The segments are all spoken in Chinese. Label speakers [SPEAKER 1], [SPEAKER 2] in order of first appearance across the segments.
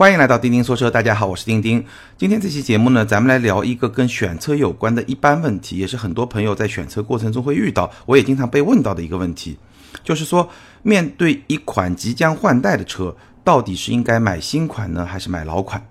[SPEAKER 1] 欢迎来到钉钉说车，大家好，我是钉钉。今天这期节目呢，咱们来聊一个跟选车有关的一般问题，也是很多朋友在选车过程中会遇到，我也经常被问到的一个问题，就是说，面对一款即将换代的车，到底是应该买新款呢，还是买老款？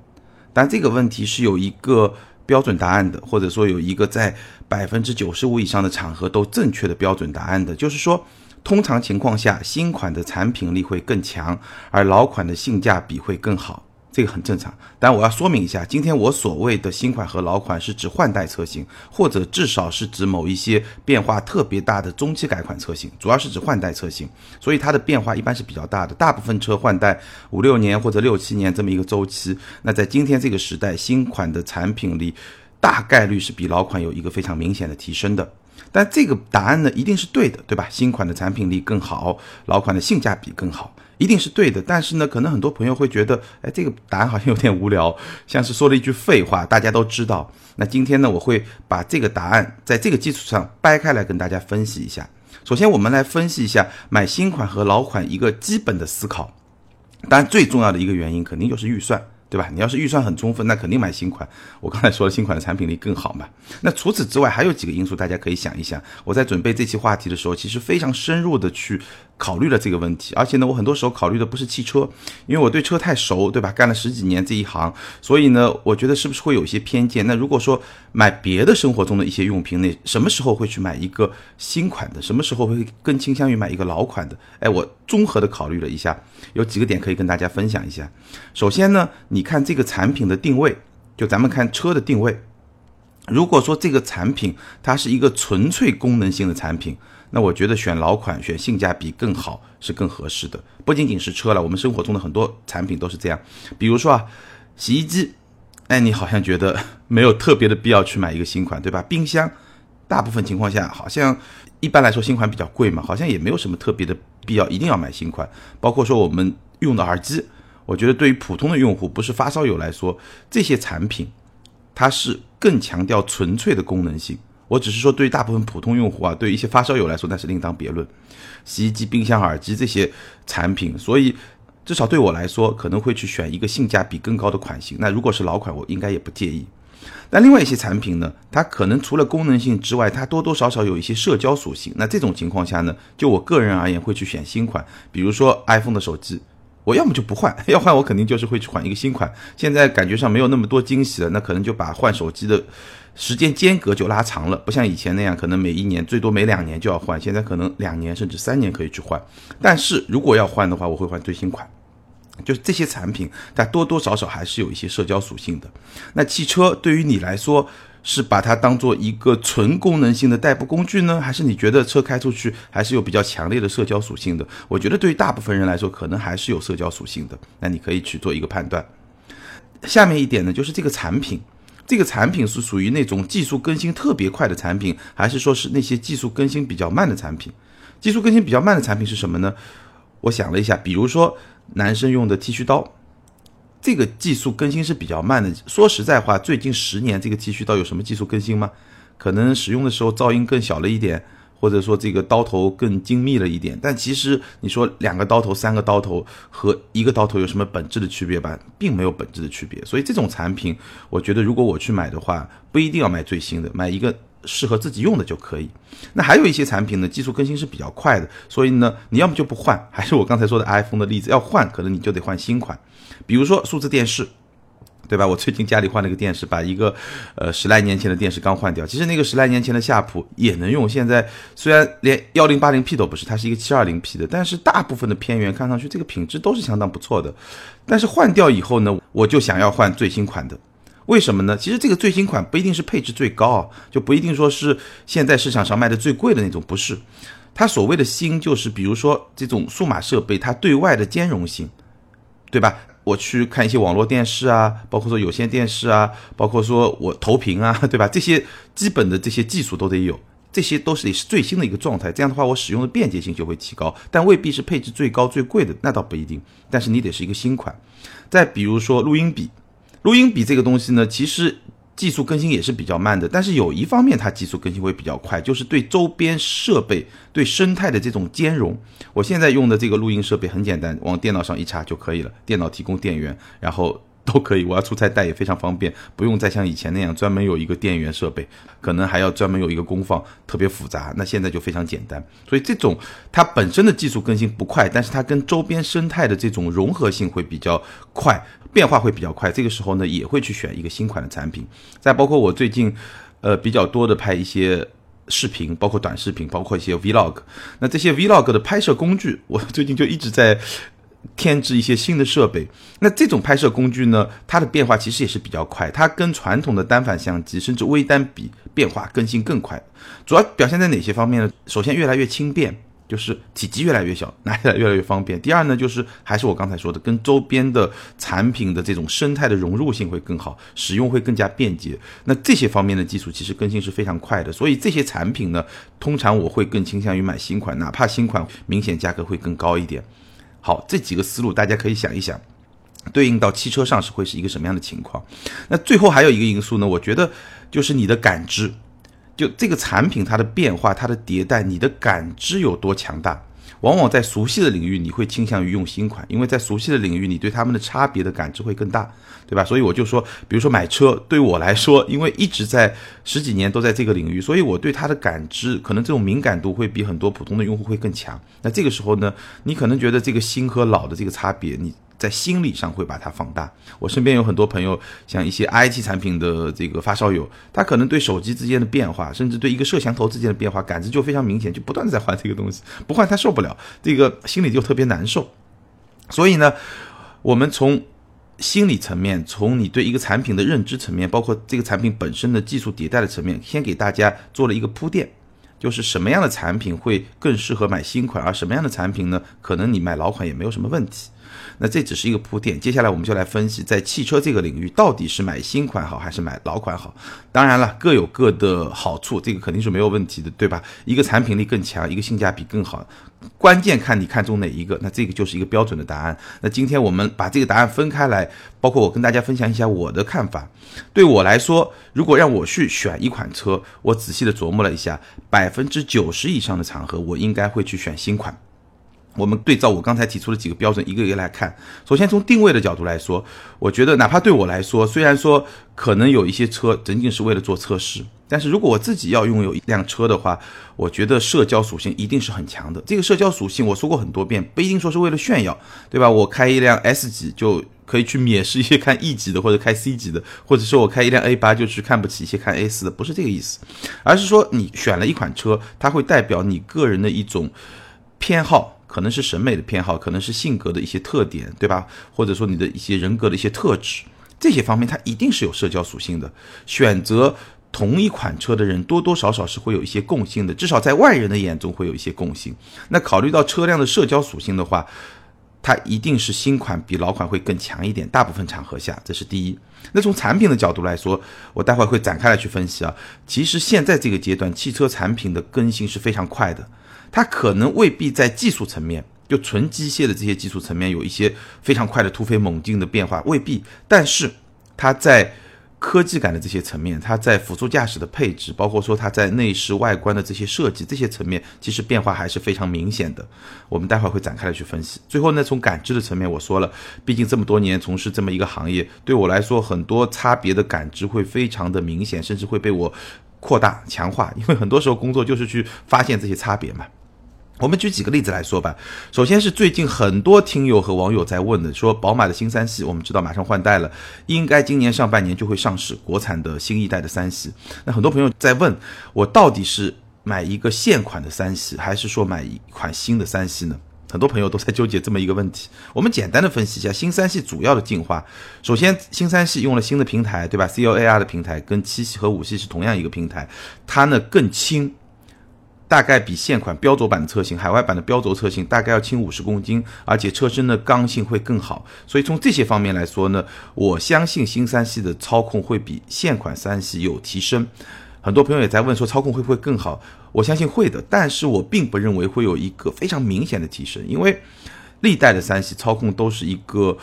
[SPEAKER 1] 但这个问题是有一个标准答案的，或者说有一个在百分之九十五以上的场合都正确的标准答案的，就是说，通常情况下，新款的产品力会更强，而老款的性价比会更好。这个很正常，但我要说明一下，今天我所谓的新款和老款是指换代车型，或者至少是指某一些变化特别大的中期改款车型，主要是指换代车型，所以它的变化一般是比较大的。大部分车换代五六年或者六七年这么一个周期，那在今天这个时代，新款的产品力大概率是比老款有一个非常明显的提升的。但这个答案呢，一定是对的，对吧？新款的产品力更好，老款的性价比更好。一定是对的，但是呢，可能很多朋友会觉得，哎，这个答案好像有点无聊，像是说了一句废话。大家都知道，那今天呢，我会把这个答案在这个基础上掰开来跟大家分析一下。首先，我们来分析一下买新款和老款一个基本的思考。当然，最重要的一个原因肯定就是预算。对吧？你要是预算很充分，那肯定买新款。我刚才说了，新款的产品力更好嘛。那除此之外，还有几个因素，大家可以想一想。我在准备这期话题的时候，其实非常深入的去考虑了这个问题。而且呢，我很多时候考虑的不是汽车，因为我对车太熟，对吧？干了十几年这一行，所以呢，我觉得是不是会有一些偏见？那如果说买别的生活中的一些用品，那什么时候会去买一个新款的？什么时候会更倾向于买一个老款的？哎，我综合的考虑了一下，有几个点可以跟大家分享一下。首先呢，你。你看这个产品的定位，就咱们看车的定位。如果说这个产品它是一个纯粹功能性的产品，那我觉得选老款、选性价比更好是更合适的。不仅仅是车了，我们生活中的很多产品都是这样。比如说啊，洗衣机，哎，你好像觉得没有特别的必要去买一个新款，对吧？冰箱，大部分情况下好像一般来说新款比较贵嘛，好像也没有什么特别的必要一定要买新款。包括说我们用的耳机。我觉得对于普通的用户，不是发烧友来说，这些产品它是更强调纯粹的功能性。我只是说，对于大部分普通用户啊，对于一些发烧友来说，那是另当别论。洗衣机、冰箱、耳机这些产品，所以至少对我来说，可能会去选一个性价比更高的款型。那如果是老款，我应该也不介意。但另外一些产品呢，它可能除了功能性之外，它多多少少有一些社交属性。那这种情况下呢，就我个人而言，会去选新款，比如说 iPhone 的手机。我要么就不换，要换我肯定就是会去换一个新款。现在感觉上没有那么多惊喜了，那可能就把换手机的时间间隔就拉长了，不像以前那样，可能每一年最多每两年就要换，现在可能两年甚至三年可以去换。但是如果要换的话，我会换最新款。就是这些产品，它多多少少还是有一些社交属性的。那汽车对于你来说，是把它当做一个纯功能性的代步工具呢，还是你觉得车开出去还是有比较强烈的社交属性的？我觉得对于大部分人来说，可能还是有社交属性的。那你可以去做一个判断。下面一点呢，就是这个产品，这个产品是属于那种技术更新特别快的产品，还是说是那些技术更新比较慢的产品？技术更新比较慢的产品是什么呢？我想了一下，比如说男生用的剃须刀。这个技术更新是比较慢的。说实在话，最近十年这个剃须刀有什么技术更新吗？可能使用的时候噪音更小了一点，或者说这个刀头更精密了一点。但其实你说两个刀头、三个刀头和一个刀头有什么本质的区别吧？并没有本质的区别。所以这种产品，我觉得如果我去买的话，不一定要买最新的，买一个适合自己用的就可以。那还有一些产品呢，技术更新是比较快的，所以呢，你要么就不换，还是我刚才说的 iPhone 的例子，要换可能你就得换新款。比如说数字电视，对吧？我最近家里换了个电视，把一个呃十来年前的电视刚换掉。其实那个十来年前的夏普也能用，现在虽然连幺零八零 P 都不是，它是一个七二零 P 的，但是大部分的片源看上去这个品质都是相当不错的。但是换掉以后呢，我就想要换最新款的，为什么呢？其实这个最新款不一定是配置最高啊，就不一定说是现在市场上卖的最贵的那种，不是。它所谓的新，就是比如说这种数码设备，它对外的兼容性，对吧？我去看一些网络电视啊，包括说有线电视啊，包括说我投屏啊，对吧？这些基本的这些技术都得有，这些都是得是最新的一个状态。这样的话，我使用的便捷性就会提高，但未必是配置最高最贵的，那倒不一定。但是你得是一个新款。再比如说录音笔，录音笔这个东西呢，其实技术更新也是比较慢的，但是有一方面它技术更新会比较快，就是对周边设备、对生态的这种兼容。我现在用的这个录音设备很简单，往电脑上一插就可以了，电脑提供电源，然后。都可以，我要出差带也非常方便，不用再像以前那样专门有一个电源设备，可能还要专门有一个功放，特别复杂。那现在就非常简单，所以这种它本身的技术更新不快，但是它跟周边生态的这种融合性会比较快，变化会比较快。这个时候呢，也会去选一个新款的产品。再包括我最近，呃，比较多的拍一些视频，包括短视频，包括一些 vlog。那这些 vlog 的拍摄工具，我最近就一直在。添置一些新的设备，那这种拍摄工具呢，它的变化其实也是比较快，它跟传统的单反相机甚至微单比，变化更新更快。主要表现在哪些方面呢？首先越来越轻便，就是体积越来越小，拿起来越来越方便。第二呢，就是还是我刚才说的，跟周边的产品的这种生态的融入性会更好，使用会更加便捷。那这些方面的技术其实更新是非常快的，所以这些产品呢，通常我会更倾向于买新款，哪怕新款明显价格会更高一点。好，这几个思路大家可以想一想，对应到汽车上是会是一个什么样的情况？那最后还有一个因素呢？我觉得就是你的感知，就这个产品它的变化、它的迭代，你的感知有多强大？往往在熟悉的领域，你会倾向于用新款，因为在熟悉的领域，你对他们的差别的感知会更大，对吧？所以我就说，比如说买车，对我来说，因为一直在十几年都在这个领域，所以我对它的感知，可能这种敏感度会比很多普通的用户会更强。那这个时候呢，你可能觉得这个新和老的这个差别，你。在心理上会把它放大。我身边有很多朋友，像一些 IT 产品的这个发烧友，他可能对手机之间的变化，甚至对一个摄像头之间的变化感知就非常明显，就不断的在换这个东西，不换他受不了，这个心里就特别难受。所以呢，我们从心理层面，从你对一个产品的认知层面，包括这个产品本身的技术迭代的层面，先给大家做了一个铺垫，就是什么样的产品会更适合买新款，而什么样的产品呢，可能你买老款也没有什么问题。那这只是一个铺垫，接下来我们就来分析，在汽车这个领域，到底是买新款好还是买老款好？当然了，各有各的好处，这个肯定是没有问题的，对吧？一个产品力更强，一个性价比更好，关键看你看中哪一个，那这个就是一个标准的答案。那今天我们把这个答案分开来，包括我跟大家分享一下我的看法。对我来说，如果让我去选一款车，我仔细的琢磨了一下，百分之九十以上的场合，我应该会去选新款。我们对照我刚才提出的几个标准，一个一个来看。首先从定位的角度来说，我觉得哪怕对我来说，虽然说可能有一些车仅仅是为了做测试，但是如果我自己要拥有一辆车的话，我觉得社交属性一定是很强的。这个社交属性我说过很多遍，不一定说是为了炫耀，对吧？我开一辆 S 级就可以去蔑视一些看 E 级的或者开 C 级的，或者说我开一辆 A 八就去看不起一些看 A 四的，不是这个意思，而是说你选了一款车，它会代表你个人的一种偏好。可能是审美的偏好，可能是性格的一些特点，对吧？或者说你的一些人格的一些特质，这些方面它一定是有社交属性的。选择同一款车的人，多多少少是会有一些共性的，至少在外人的眼中会有一些共性。那考虑到车辆的社交属性的话，它一定是新款比老款会更强一点。大部分场合下，这是第一。那从产品的角度来说，我待会会展开来去分析啊。其实现在这个阶段，汽车产品的更新是非常快的。它可能未必在技术层面，就纯机械的这些技术层面有一些非常快的突飞猛进的变化，未必。但是它在科技感的这些层面，它在辅助驾驶的配置，包括说它在内饰外观的这些设计这些层面，其实变化还是非常明显的。我们待会儿会展开来去分析。最后呢，从感知的层面，我说了，毕竟这么多年从事这么一个行业，对我来说，很多差别的感知会非常的明显，甚至会被我扩大强化，因为很多时候工作就是去发现这些差别嘛。我们举几个例子来说吧。首先是最近很多听友和网友在问的，说宝马的新三系，我们知道马上换代了，应该今年上半年就会上市，国产的新一代的三系。那很多朋友在问我，到底是买一个现款的三系，还是说买一款新的三系呢？很多朋友都在纠结这么一个问题。我们简单的分析一下新三系主要的进化。首先，新三系用了新的平台，对吧？C L A R 的平台跟七系和五系是同样一个平台，它呢更轻。大概比现款标轴版的车型，海外版的标轴车型大概要轻五十公斤，而且车身的刚性会更好。所以从这些方面来说呢，我相信新三系的操控会比现款三系有提升。很多朋友也在问说操控会不会更好？我相信会的，但是我并不认为会有一个非常明显的提升，因为历代的三系操控都是一个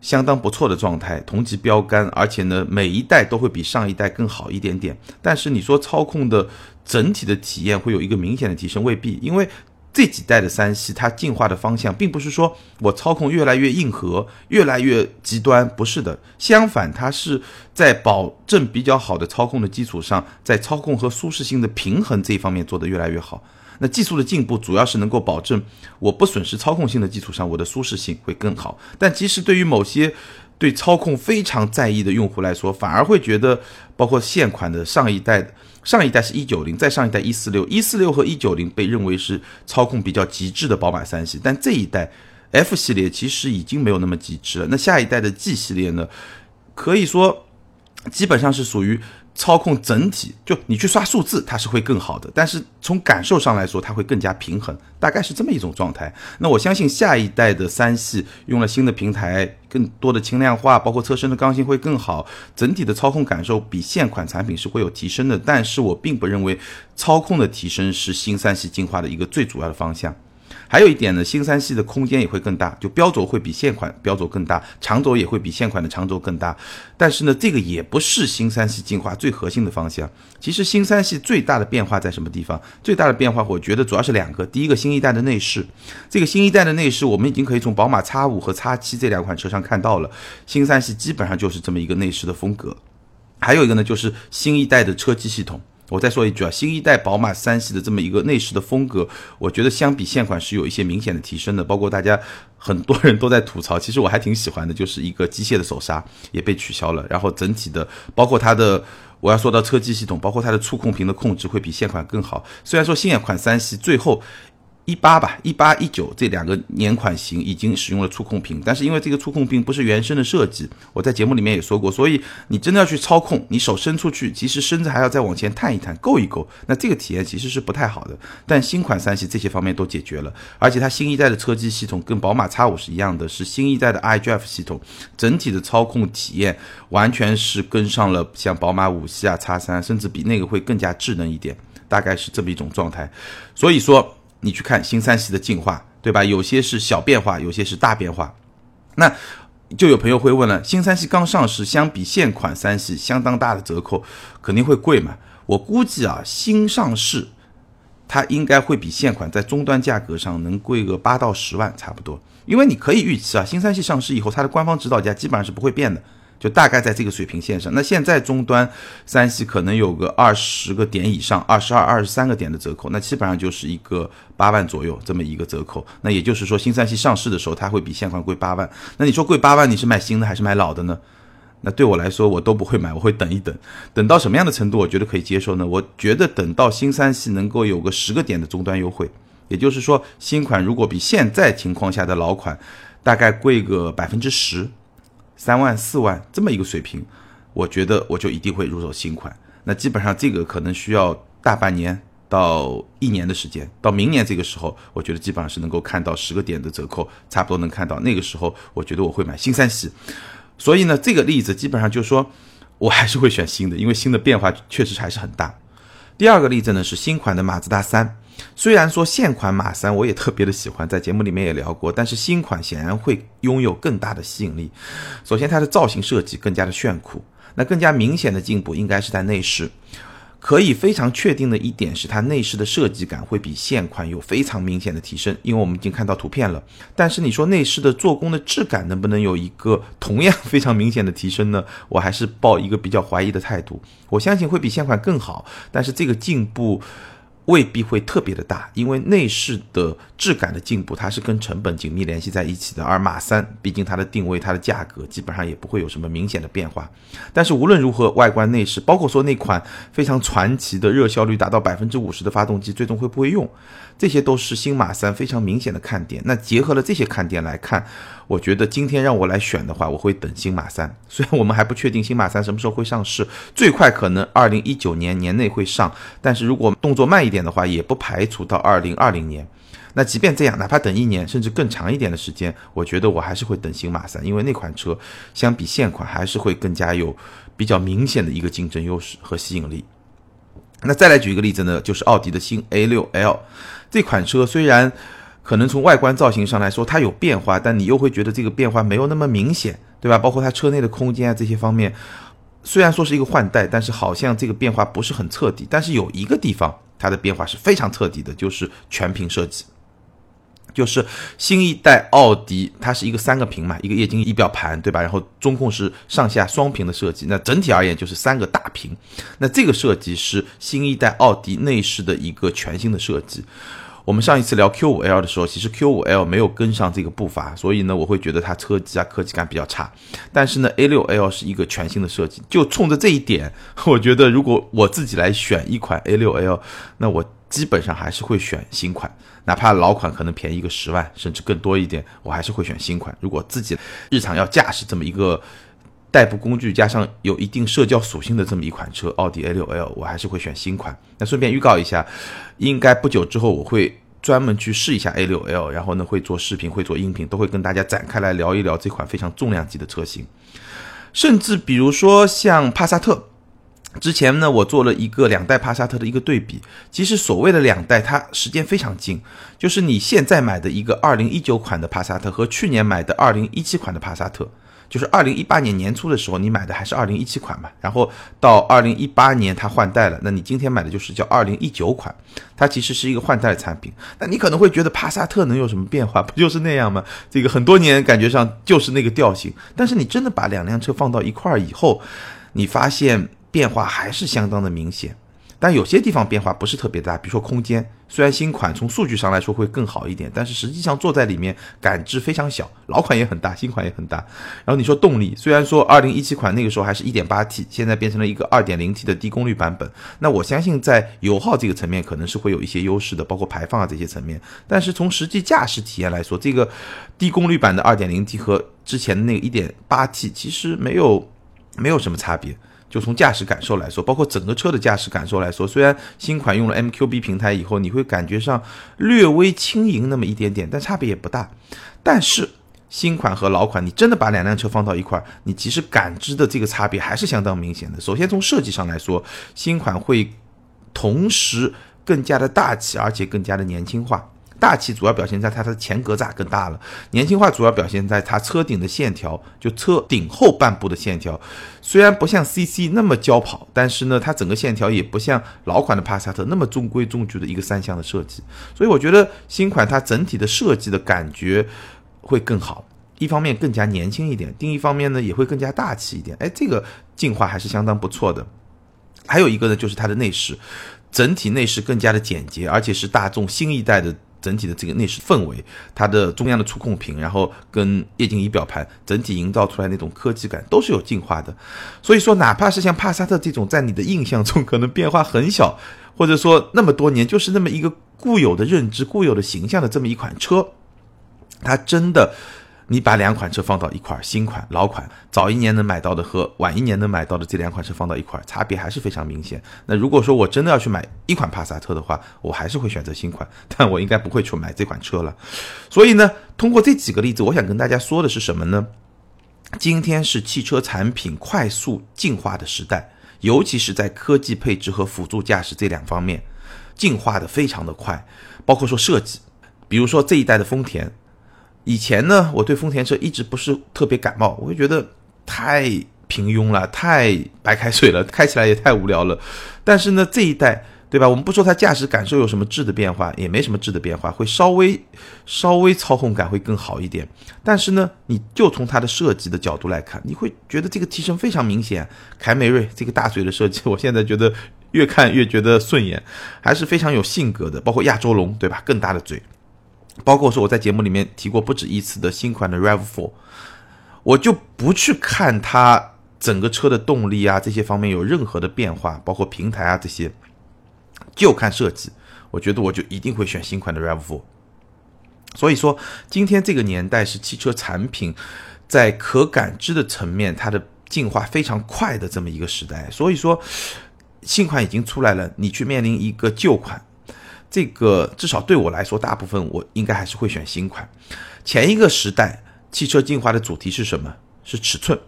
[SPEAKER 1] 相当不错的状态，同级标杆，而且呢，每一代都会比上一代更好一点点。但是你说操控的整体的体验会有一个明显的提升，未必，因为这几代的三系它进化的方向，并不是说我操控越来越硬核，越来越极端，不是的，相反，它是在保证比较好的操控的基础上，在操控和舒适性的平衡这一方面做得越来越好。那技术的进步主要是能够保证我不损失操控性的基础上，我的舒适性会更好。但其实对于某些对操控非常在意的用户来说，反而会觉得，包括现款的上一代，上一代是一九零，再上一代一四六，一四六和一九零被认为是操控比较极致的宝马三系，但这一代 F 系列其实已经没有那么极致了。那下一代的 G 系列呢，可以说基本上是属于。操控整体，就你去刷数字，它是会更好的，但是从感受上来说，它会更加平衡，大概是这么一种状态。那我相信下一代的三系用了新的平台，更多的轻量化，包括车身的刚性会更好，整体的操控感受比现款产品是会有提升的。但是我并不认为操控的提升是新三系进化的一个最主要的方向。还有一点呢，新三系的空间也会更大，就标轴会比现款标轴更大，长轴也会比现款的长轴更大。但是呢，这个也不是新三系进化最核心的方向。其实新三系最大的变化在什么地方？最大的变化，我觉得主要是两个。第一个，新一代的内饰，这个新一代的内饰，我们已经可以从宝马 X 五和 X 七这两款车上看到了。新三系基本上就是这么一个内饰的风格。还有一个呢，就是新一代的车机系统。我再说一句啊，新一代宝马三系的这么一个内饰的风格，我觉得相比现款是有一些明显的提升的。包括大家很多人都在吐槽，其实我还挺喜欢的，就是一个机械的手刹也被取消了，然后整体的，包括它的，我要说到车机系统，包括它的触控屏的控制会比现款更好。虽然说现款三系最后。一八吧，一八一九这两个年款型已经使用了触控屏，但是因为这个触控屏不是原生的设计，我在节目里面也说过，所以你真的要去操控，你手伸出去，其实身子还要再往前探一探，够一够，那这个体验其实是不太好的。但新款三系这些方面都解决了，而且它新一代的车机系统跟宝马 X 五是一样的，是新一代的 iDrive 系统，整体的操控体验完全是跟上了像宝马五系啊、X 三，甚至比那个会更加智能一点，大概是这么一种状态。所以说。你去看新三系的进化，对吧？有些是小变化，有些是大变化。那就有朋友会问了：新三系刚上市，相比现款三系相当大的折扣，肯定会贵嘛？我估计啊，新上市它应该会比现款在终端价格上能贵个八到十万差不多。因为你可以预期啊，新三系上市以后，它的官方指导价基本上是不会变的。就大概在这个水平线上，那现在终端三系可能有个二十个点以上，二十二、二十三个点的折扣，那基本上就是一个八万左右这么一个折扣。那也就是说，新三系上市的时候，它会比现款贵八万。那你说贵八万，你是买新的还是买老的呢？那对我来说，我都不会买，我会等一等，等到什么样的程度，我觉得可以接受呢？我觉得等到新三系能够有个十个点的终端优惠，也就是说，新款如果比现在情况下的老款大概贵个百分之十。三万四万这么一个水平，我觉得我就一定会入手新款。那基本上这个可能需要大半年到一年的时间，到明年这个时候，我觉得基本上是能够看到十个点的折扣，差不多能看到。那个时候，我觉得我会买新三系。所以呢，这个例子基本上就是说我还是会选新的，因为新的变化确实还是很大。第二个例子呢是新款的马自达三。虽然说现款马三我也特别的喜欢，在节目里面也聊过，但是新款显然会拥有更大的吸引力。首先，它的造型设计更加的炫酷，那更加明显的进步应该是在内饰。可以非常确定的一点是，它内饰的设计感会比现款有非常明显的提升，因为我们已经看到图片了。但是你说内饰的做工的质感能不能有一个同样非常明显的提升呢？我还是抱一个比较怀疑的态度。我相信会比现款更好，但是这个进步。未必会特别的大，因为内饰的质感的进步，它是跟成本紧密联系在一起的。而马三，毕竟它的定位、它的价格，基本上也不会有什么明显的变化。但是无论如何，外观内饰，包括说那款非常传奇的热效率达到百分之五十的发动机，最终会不会用？这些都是新马三非常明显的看点。那结合了这些看点来看，我觉得今天让我来选的话，我会等新马三。虽然我们还不确定新马三什么时候会上市，最快可能二零一九年年内会上，但是如果动作慢一点的话，也不排除到二零二零年。那即便这样，哪怕等一年甚至更长一点的时间，我觉得我还是会等新马三，因为那款车相比现款还是会更加有比较明显的一个竞争优势和吸引力。那再来举一个例子呢，就是奥迪的新 A 六 L。这款车虽然可能从外观造型上来说它有变化，但你又会觉得这个变化没有那么明显。对吧？包括它车内的空间啊这些方面，虽然说是一个换代，但是好像这个变化不是很彻底。但是有一个地方它的变化是非常彻底的，就是全屏设计。就是新一代奥迪，它是一个三个屏嘛，一个液晶仪表盘，对吧？然后中控是上下双屏的设计，那整体而言就是三个大屏。那这个设计是新一代奥迪内饰的一个全新的设计。我们上一次聊 Q5L 的时候，其实 Q5L 没有跟上这个步伐，所以呢，我会觉得它车机啊科技感比较差。但是呢，A6L 是一个全新的设计，就冲着这一点，我觉得如果我自己来选一款 A6L，那我基本上还是会选新款。哪怕老款可能便宜个十万，甚至更多一点，我还是会选新款。如果自己日常要驾驶这么一个代步工具，加上有一定社交属性的这么一款车，奥迪 A6L，我还是会选新款。那顺便预告一下，应该不久之后我会专门去试一下 A6L，然后呢会做视频，会做音频，都会跟大家展开来聊一聊这款非常重量级的车型。甚至比如说像帕萨特。之前呢，我做了一个两代帕萨特的一个对比。其实所谓的两代，它时间非常近，就是你现在买的一个二零一九款的帕萨特和去年买的二零一七款的帕萨特，就是二零一八年年初的时候你买的还是二零一七款嘛，然后到二零一八年它换代了，那你今天买的就是叫二零一九款，它其实是一个换代的产品。那你可能会觉得帕萨特能有什么变化？不就是那样吗？这个很多年感觉上就是那个调性。但是你真的把两辆车放到一块儿以后，你发现。变化还是相当的明显，但有些地方变化不是特别大，比如说空间，虽然新款从数据上来说会更好一点，但是实际上坐在里面感知非常小。老款也很大，新款也很大。然后你说动力，虽然说二零一七款那个时候还是一点八 T，现在变成了一个二点零 T 的低功率版本，那我相信在油耗这个层面可能是会有一些优势的，包括排放啊这些层面。但是从实际驾驶体验来说，这个低功率版的二点零 T 和之前的那个一点八 T 其实没有没有什么差别。就从驾驶感受来说，包括整个车的驾驶感受来说，虽然新款用了 MQB 平台以后，你会感觉上略微轻盈那么一点点，但差别也不大。但是新款和老款，你真的把两辆车放到一块儿，你其实感知的这个差别还是相当明显的。首先从设计上来说，新款会同时更加的大气，而且更加的年轻化。大气主要表现在它的前格栅更大了，年轻化主要表现在它车顶的线条，就车顶后半部的线条，虽然不像 CC 那么轿跑，但是呢，它整个线条也不像老款的帕萨特那么中规中矩的一个三厢的设计，所以我觉得新款它整体的设计的感觉会更好，一方面更加年轻一点，另一方面呢也会更加大气一点，哎，这个进化还是相当不错的。还有一个呢，就是它的内饰，整体内饰更加的简洁，而且是大众新一代的。整体的这个内饰氛围，它的中央的触控屏，然后跟液晶仪表盘，整体营造出来那种科技感都是有进化的。所以说，哪怕是像帕萨特这种在你的印象中可能变化很小，或者说那么多年就是那么一个固有的认知、固有的形象的这么一款车，它真的。你把两款车放到一块儿，新款、老款，早一年能买到的和晚一年能买到的这两款车放到一块儿，差别还是非常明显。那如果说我真的要去买一款帕萨特的话，我还是会选择新款，但我应该不会去买这款车了。所以呢，通过这几个例子，我想跟大家说的是什么呢？今天是汽车产品快速进化的时代，尤其是在科技配置和辅助驾驶这两方面，进化的非常的快。包括说设计，比如说这一代的丰田。以前呢，我对丰田车一直不是特别感冒，我会觉得太平庸了，太白开水了，开起来也太无聊了。但是呢，这一代，对吧？我们不说它驾驶感受有什么质的变化，也没什么质的变化，会稍微稍微操控感会更好一点。但是呢，你就从它的设计的角度来看，你会觉得这个提升非常明显。凯美瑞这个大嘴的设计，我现在觉得越看越觉得顺眼，还是非常有性格的。包括亚洲龙，对吧？更大的嘴。包括说我在节目里面提过不止一次的新款的 Rav4，我就不去看它整个车的动力啊这些方面有任何的变化，包括平台啊这些，就看设计，我觉得我就一定会选新款的 Rav4。所以说，今天这个年代是汽车产品在可感知的层面它的进化非常快的这么一个时代。所以说，新款已经出来了，你去面临一个旧款。这个至少对我来说，大部分我应该还是会选新款。前一个时代汽车进化的主题是什么？是尺寸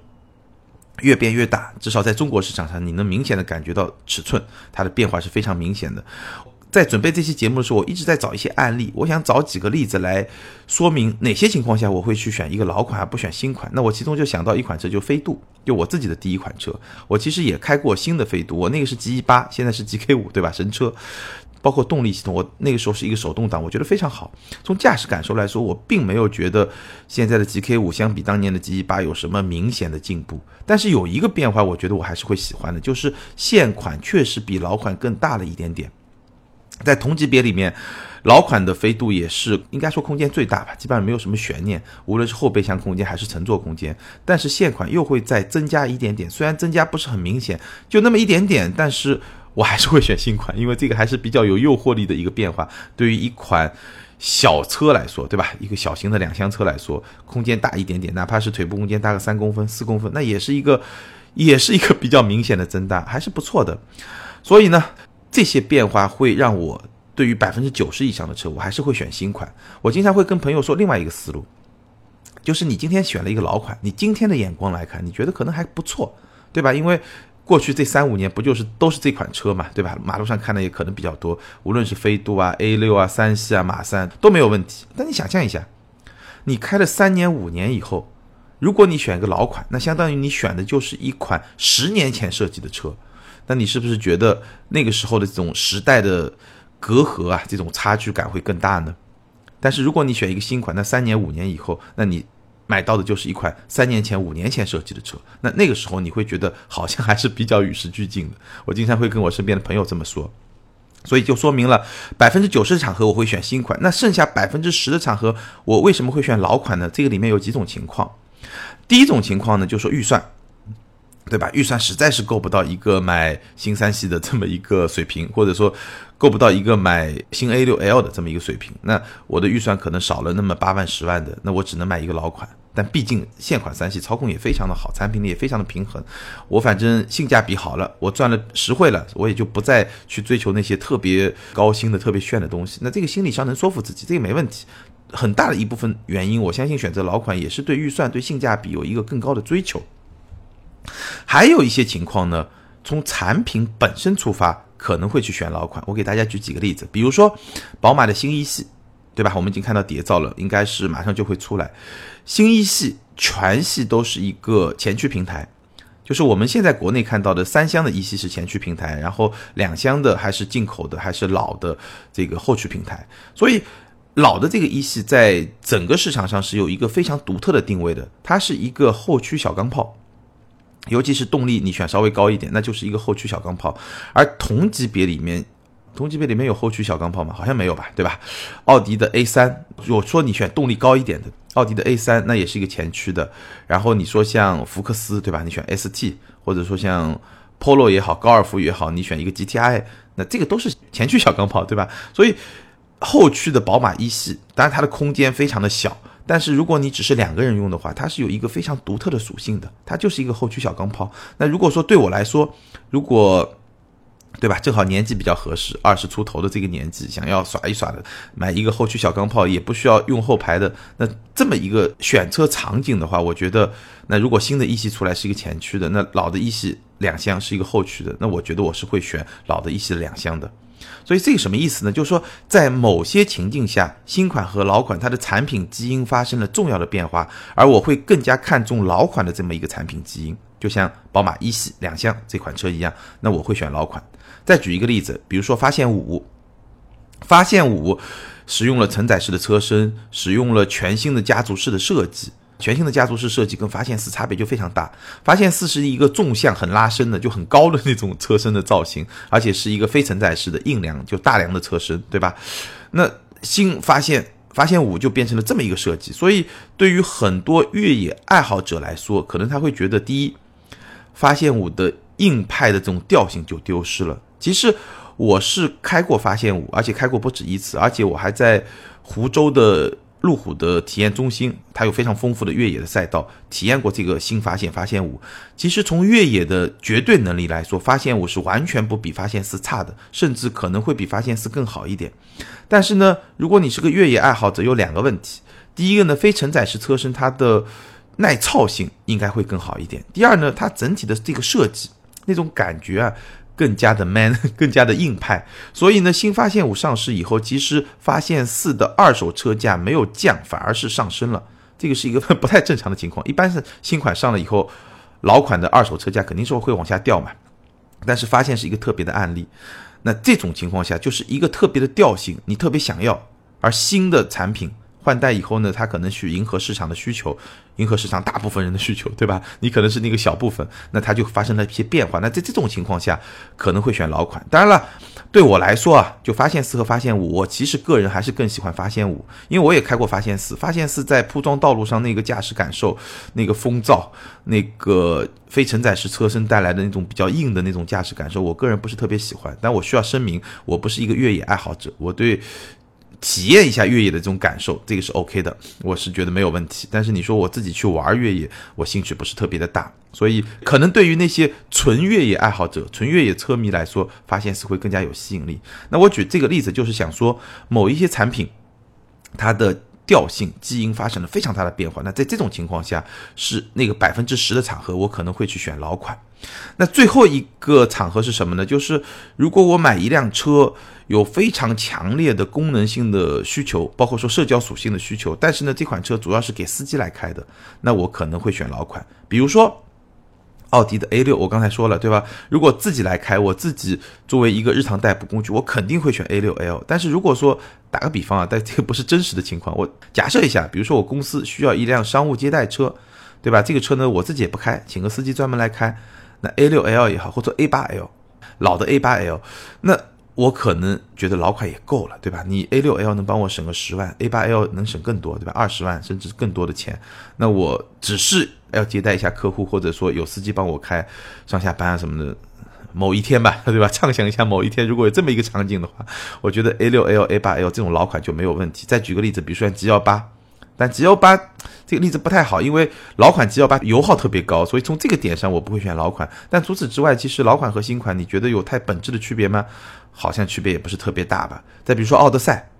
[SPEAKER 1] 越变越大。至少在中国市场上，你能明显的感觉到尺寸它的变化是非常明显的。在准备这期节目的时候，我一直在找一些案例，我想找几个例子来说明哪些情况下我会去选一个老款而不选新款。那我其中就想到一款车，就飞度，就我自己的第一款车。我其实也开过新的飞度，我那个是 G E 八，现在是 G K 五，对吧？神车，包括动力系统，我那个时候是一个手动挡，我觉得非常好。从驾驶感受来说，我并没有觉得现在的 G K 五相比当年的 G E 八有什么明显的进步。但是有一个变化，我觉得我还是会喜欢的，就是现款确实比老款更大了一点点。在同级别里面，老款的飞度也是应该说空间最大吧，基本上没有什么悬念，无论是后备箱空间还是乘坐空间。但是现款又会再增加一点点，虽然增加不是很明显，就那么一点点，但是我还是会选新款，因为这个还是比较有诱惑力的一个变化。对于一款小车来说，对吧？一个小型的两厢车来说，空间大一点点，哪怕是腿部空间大个三公分、四公分，那也是一个，也是一个比较明显的增大，还是不错的。所以呢。这些变化会让我对于百分之九十以上的车，我还是会选新款。我经常会跟朋友说另外一个思路，就是你今天选了一个老款，你今天的眼光来看，你觉得可能还不错，对吧？因为过去这三五年不就是都是这款车嘛，对吧？马路上看的也可能比较多，无论是飞度啊、A 六啊、三系啊、马三都没有问题。但你想象一下，你开了三年五年以后，如果你选一个老款，那相当于你选的就是一款十年前设计的车。那你是不是觉得那个时候的这种时代的隔阂啊，这种差距感会更大呢？但是如果你选一个新款，那三年五年以后，那你买到的就是一款三年前五年前设计的车，那那个时候你会觉得好像还是比较与时俱进的。我经常会跟我身边的朋友这么说，所以就说明了百分之九十的场合我会选新款，那剩下百分之十的场合我为什么会选老款呢？这个里面有几种情况，第一种情况呢，就说预算。对吧？预算实在是够不到一个买新三系的这么一个水平，或者说够不到一个买新 A 六 L 的这么一个水平。那我的预算可能少了那么八万十万的，那我只能买一个老款。但毕竟现款三系操控也非常的好，产品力也非常的平衡。我反正性价比好了，我赚了实惠了，我也就不再去追求那些特别高薪的、特别炫的东西。那这个心理上能说服自己，这个没问题。很大的一部分原因，我相信选择老款也是对预算、对性价比有一个更高的追求。还有一些情况呢，从产品本身出发，可能会去选老款。我给大家举几个例子，比如说宝马的新一系，对吧？我们已经看到谍照了，应该是马上就会出来。新一系全系都是一个前驱平台，就是我们现在国内看到的三厢的一系是前驱平台，然后两厢的还是进口的，还是老的这个后驱平台。所以老的这个一系在整个市场上是有一个非常独特的定位的，它是一个后驱小钢炮。尤其是动力，你选稍微高一点，那就是一个后驱小钢炮。而同级别里面，同级别里面有后驱小钢炮吗？好像没有吧，对吧？奥迪的 A 三，我说你选动力高一点的，奥迪的 A 三那也是一个前驱的。然后你说像福克斯，对吧？你选 ST，或者说像 Polo 也好，高尔夫也好，你选一个 GTI，那这个都是前驱小钢炮，对吧？所以后驱的宝马一系，当然它的空间非常的小。但是如果你只是两个人用的话，它是有一个非常独特的属性的，它就是一个后驱小钢炮。那如果说对我来说，如果对吧，正好年纪比较合适，二十出头的这个年纪，想要耍一耍的，买一个后驱小钢炮，也不需要用后排的，那这么一个选车场景的话，我觉得，那如果新的一系出来是一个前驱的，那老的一系两厢是一个后驱的，那我觉得我是会选老的一系两厢的。所以这个什么意思呢？就是说，在某些情境下，新款和老款它的产品基因发生了重要的变化，而我会更加看重老款的这么一个产品基因，就像宝马一系两厢这款车一样，那我会选老款。再举一个例子，比如说发现五，发现五使用了承载式的车身，使用了全新的家族式的设计。全新的家族式设计跟发现四差别就非常大。发现四是一个纵向很拉伸的，就很高的那种车身的造型，而且是一个非承载式的硬梁，就大梁的车身，对吧？那新发现发现五就变成了这么一个设计，所以对于很多越野爱好者来说，可能他会觉得，第一，发现五的硬派的这种调性就丢失了。其实我是开过发现五，而且开过不止一次，而且我还在湖州的。路虎的体验中心，它有非常丰富的越野的赛道，体验过这个新发现发现五。其实从越野的绝对能力来说，发现五是完全不比发现四差的，甚至可能会比发现四更好一点。但是呢，如果你是个越野爱好者，有两个问题：第一个呢，非承载式车身它的耐操性应该会更好一点；第二呢，它整体的这个设计那种感觉啊。更加的 man，更加的硬派。所以呢，新发现五上市以后，其实发现四的二手车价没有降，反而是上升了。这个是一个 不太正常的情况。一般是新款上了以后，老款的二手车价肯定是会往下掉嘛。但是发现是一个特别的案例。那这种情况下，就是一个特别的调性，你特别想要，而新的产品。换代以后呢，它可能去迎合市场的需求，迎合市场大部分人的需求，对吧？你可能是那个小部分，那它就发生了一些变化。那在这种情况下，可能会选老款。当然了，对我来说啊，就发现四和发现五，我其实个人还是更喜欢发现五，因为我也开过发现四。发现四在铺装道路上那个驾驶感受，那个风噪，那个非承载式车身带来的那种比较硬的那种驾驶感受，我个人不是特别喜欢。但我需要声明，我不是一个越野爱好者，我对。体验一下越野的这种感受，这个是 OK 的，我是觉得没有问题。但是你说我自己去玩越野，我兴趣不是特别的大，所以可能对于那些纯越野爱好者、纯越野车迷来说，发现是会更加有吸引力。那我举这个例子，就是想说某一些产品，它的。调性基因发生了非常大的变化，那在这种情况下，是那个百分之十的场合，我可能会去选老款。那最后一个场合是什么呢？就是如果我买一辆车有非常强烈的功能性的需求，包括说社交属性的需求，但是呢这款车主要是给司机来开的，那我可能会选老款。比如说。奥迪的 A 六，我刚才说了，对吧？如果自己来开，我自己作为一个日常代步工具，我肯定会选 A 六 L。但是如果说打个比方啊，但这个不是真实的情况，我假设一下，比如说我公司需要一辆商务接待车，对吧？这个车呢，我自己也不开，请个司机专门来开。那 A 六 L 也好，或者 A 八 L，老的 A 八 L，那。我可能觉得老款也够了，对吧？你 A 六 L 能帮我省个十万，A 八 L 能省更多，对吧？二十万甚至更多的钱，那我只是要接待一下客户，或者说有司机帮我开上下班啊什么的，某一天吧，对吧？畅想一下某一天如果有这么一个场景的话，我觉得 A 六 L、A 八 L 这种老款就没有问题。再举个例子，比如说 G 幺八。但 G 幺八这个例子不太好，因为老款 G 幺八油耗特别高，所以从这个点上我不会选老款。但除此之外，其实老款和新款，你觉得有太本质的区别吗？好像区别也不是特别大吧。再比如说奥德赛，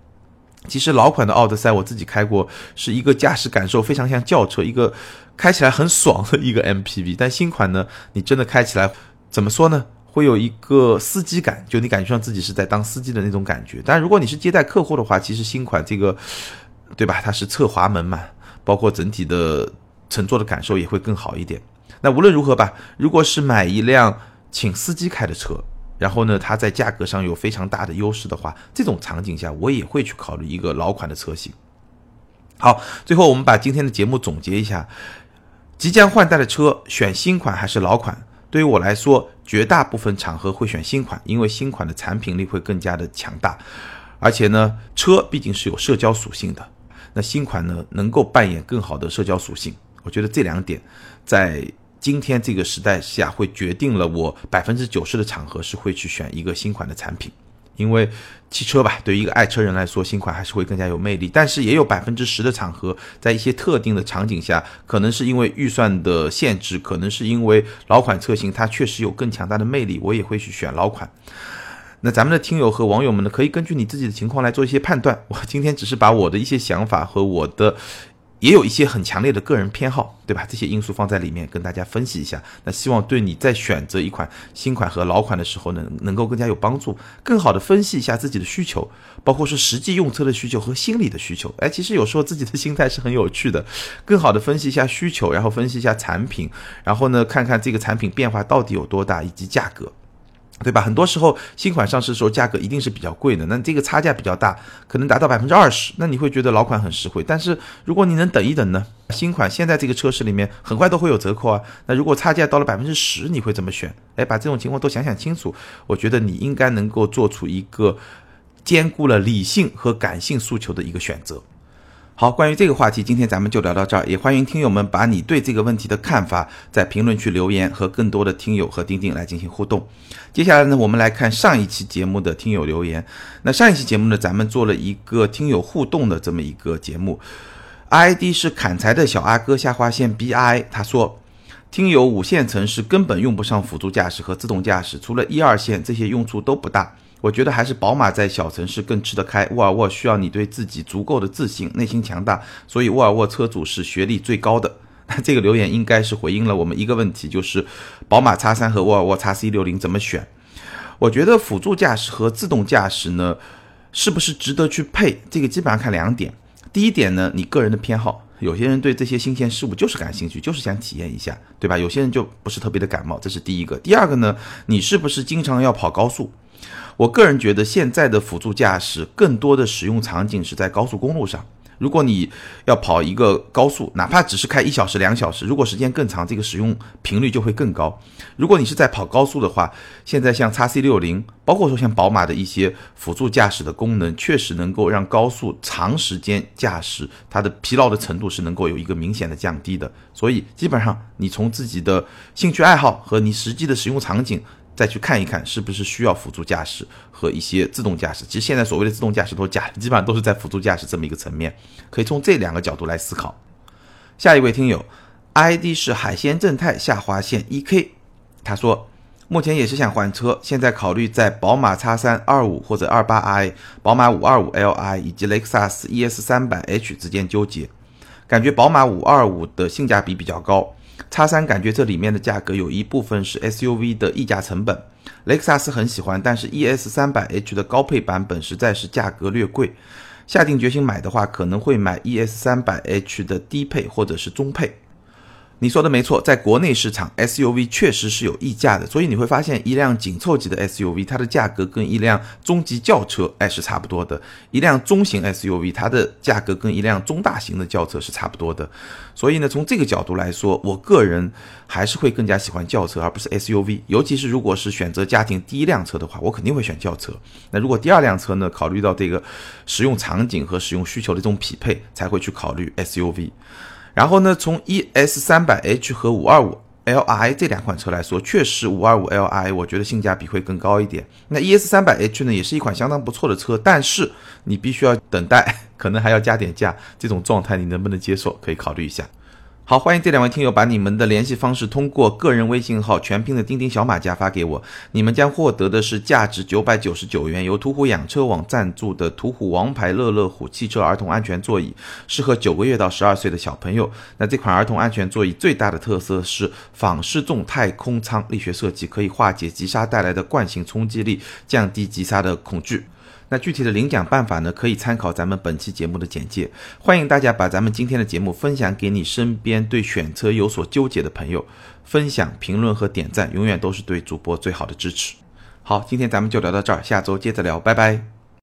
[SPEAKER 1] 其实老款的奥德赛我自己开过，是一个驾驶感受非常像轿车，一个开起来很爽的 一个 MPV。但新款呢，你真的开起来怎么说呢？会有一个司机感，就你感觉上自己是在当司机的那种感觉。但如果你是接待客户的话，其实新款这个。对吧？它是侧滑门嘛，包括整体的乘坐的感受也会更好一点。那无论如何吧，如果是买一辆请司机开的车，然后呢，它在价格上有非常大的优势的话，这种场景下我也会去考虑一个老款的车型。好，最后我们把今天的节目总结一下：即将换代的车，选新款还是老款？对于我来说，绝大部分场合会选新款，因为新款的产品力会更加的强大，而且呢，车毕竟是有社交属性的。那新款呢，能够扮演更好的社交属性，我觉得这两点，在今天这个时代下，会决定了我百分之九十的场合是会去选一个新款的产品，因为汽车吧，对于一个爱车人来说，新款还是会更加有魅力。但是也有百分之十的场合，在一些特定的场景下，可能是因为预算的限制，可能是因为老款车型它确实有更强大的魅力，我也会去选老款。那咱们的听友和网友们呢，可以根据你自己的情况来做一些判断。我今天只是把我的一些想法和我的，也有一些很强烈的个人偏好，对吧？这些因素放在里面跟大家分析一下。那希望对你在选择一款新款和老款的时候呢，能够更加有帮助，更好的分析一下自己的需求，包括是实际用车的需求和心理的需求。哎，其实有时候自己的心态是很有趣的，更好的分析一下需求，然后分析一下产品，然后呢，看看这个产品变化到底有多大，以及价格。对吧？很多时候新款上市的时候价格一定是比较贵的，那这个差价比较大，可能达到百分之二十，那你会觉得老款很实惠。但是如果你能等一等呢？新款现在这个车市里面很快都会有折扣啊。那如果差价到了百分之十，你会怎么选？哎，把这种情况都想想清楚，我觉得你应该能够做出一个兼顾了理性和感性诉求的一个选择。好，关于这个话题，今天咱们就聊到这儿。也欢迎听友们把你对这个问题的看法在评论区留言，和更多的听友和钉钉来进行互动。接下来呢，我们来看上一期节目的听友留言。那上一期节目呢，咱们做了一个听友互动的这么一个节目，ID 是砍柴的小阿哥下划线 BI，他说，听友五线城市根本用不上辅助驾驶和自动驾驶，除了一二线，这些用处都不大。我觉得还是宝马在小城市更吃得开。沃尔沃需要你对自己足够的自信，内心强大，所以沃尔沃车主是学历最高的。那这个留言应该是回应了我们一个问题，就是宝马 X3 和沃尔沃 X C60 怎么选？我觉得辅助驾驶和自动驾驶呢，是不是值得去配？这个基本上看两点。第一点呢，你个人的偏好，有些人对这些新鲜事物就是感兴趣，就是想体验一下，对吧？有些人就不是特别的感冒，这是第一个。第二个呢，你是不是经常要跑高速？我个人觉得现在的辅助驾驶更多的使用场景是在高速公路上。如果你要跑一个高速，哪怕只是开一小时、两小时，如果时间更长，这个使用频率就会更高。如果你是在跑高速的话，现在像叉 C 六零，包括说像宝马的一些辅助驾驶的功能，确实能够让高速长时间驾驶它的疲劳的程度是能够有一个明显的降低的。所以基本上你从自己的兴趣爱好和你实际的使用场景。再去看一看是不是需要辅助驾驶和一些自动驾驶。其实现在所谓的自动驾驶都假，基本上都是在辅助驾驶这么一个层面，可以从这两个角度来思考。下一位听友，ID 是海鲜正太下划线 EK，他说目前也是想换车，现在考虑在宝马 X3 二五或者二八 i、宝马五二五 Li 以及雷克萨斯 ES 三百 H 之间纠结，感觉宝马五二五的性价比比较高。叉三感觉这里面的价格有一部分是 SUV 的溢价成本，雷克萨斯很喜欢，但是 ES 三百 H 的高配版本实在是价格略贵，下定决心买的话，可能会买 ES 三百 H 的低配或者是中配。你说的没错，在国内市场，SUV 确实是有溢价的，所以你会发现一辆紧凑级的 SUV，它的价格跟一辆中级轿车哎是差不多的；一辆中型 SUV，它的价格跟一辆中大型的轿车是差不多的。所以呢，从这个角度来说，我个人还是会更加喜欢轿车而不是 SUV。尤其是如果是选择家庭第一辆车的话，我肯定会选轿车。那如果第二辆车呢，考虑到这个使用场景和使用需求的这种匹配，才会去考虑 SUV。然后呢，从 ES 三百 H 和五二五 Li 这两款车来说，确实五二五 Li 我觉得性价比会更高一点。那 ES 三百 H 呢，也是一款相当不错的车，但是你必须要等待，可能还要加点价，这种状态你能不能接受？可以考虑一下。好，欢迎这两位听友把你们的联系方式通过个人微信号全拼的钉钉小马甲发给我，你们将获得的是价值九百九十九元由途虎养车网赞助的途虎王牌乐乐虎汽车儿童安全座椅，适合九个月到十二岁的小朋友。那这款儿童安全座椅最大的特色是仿失重太空舱力学设计，可以化解急刹带来的惯性冲击力，降低急刹的恐惧。那具体的领奖办法呢？可以参考咱们本期节目的简介。欢迎大家把咱们今天的节目分享给你身边对选车有所纠结的朋友，分享、评论和点赞，永远都是对主播最好的支持。好，今天咱们就聊到这儿，下周接着聊，拜拜。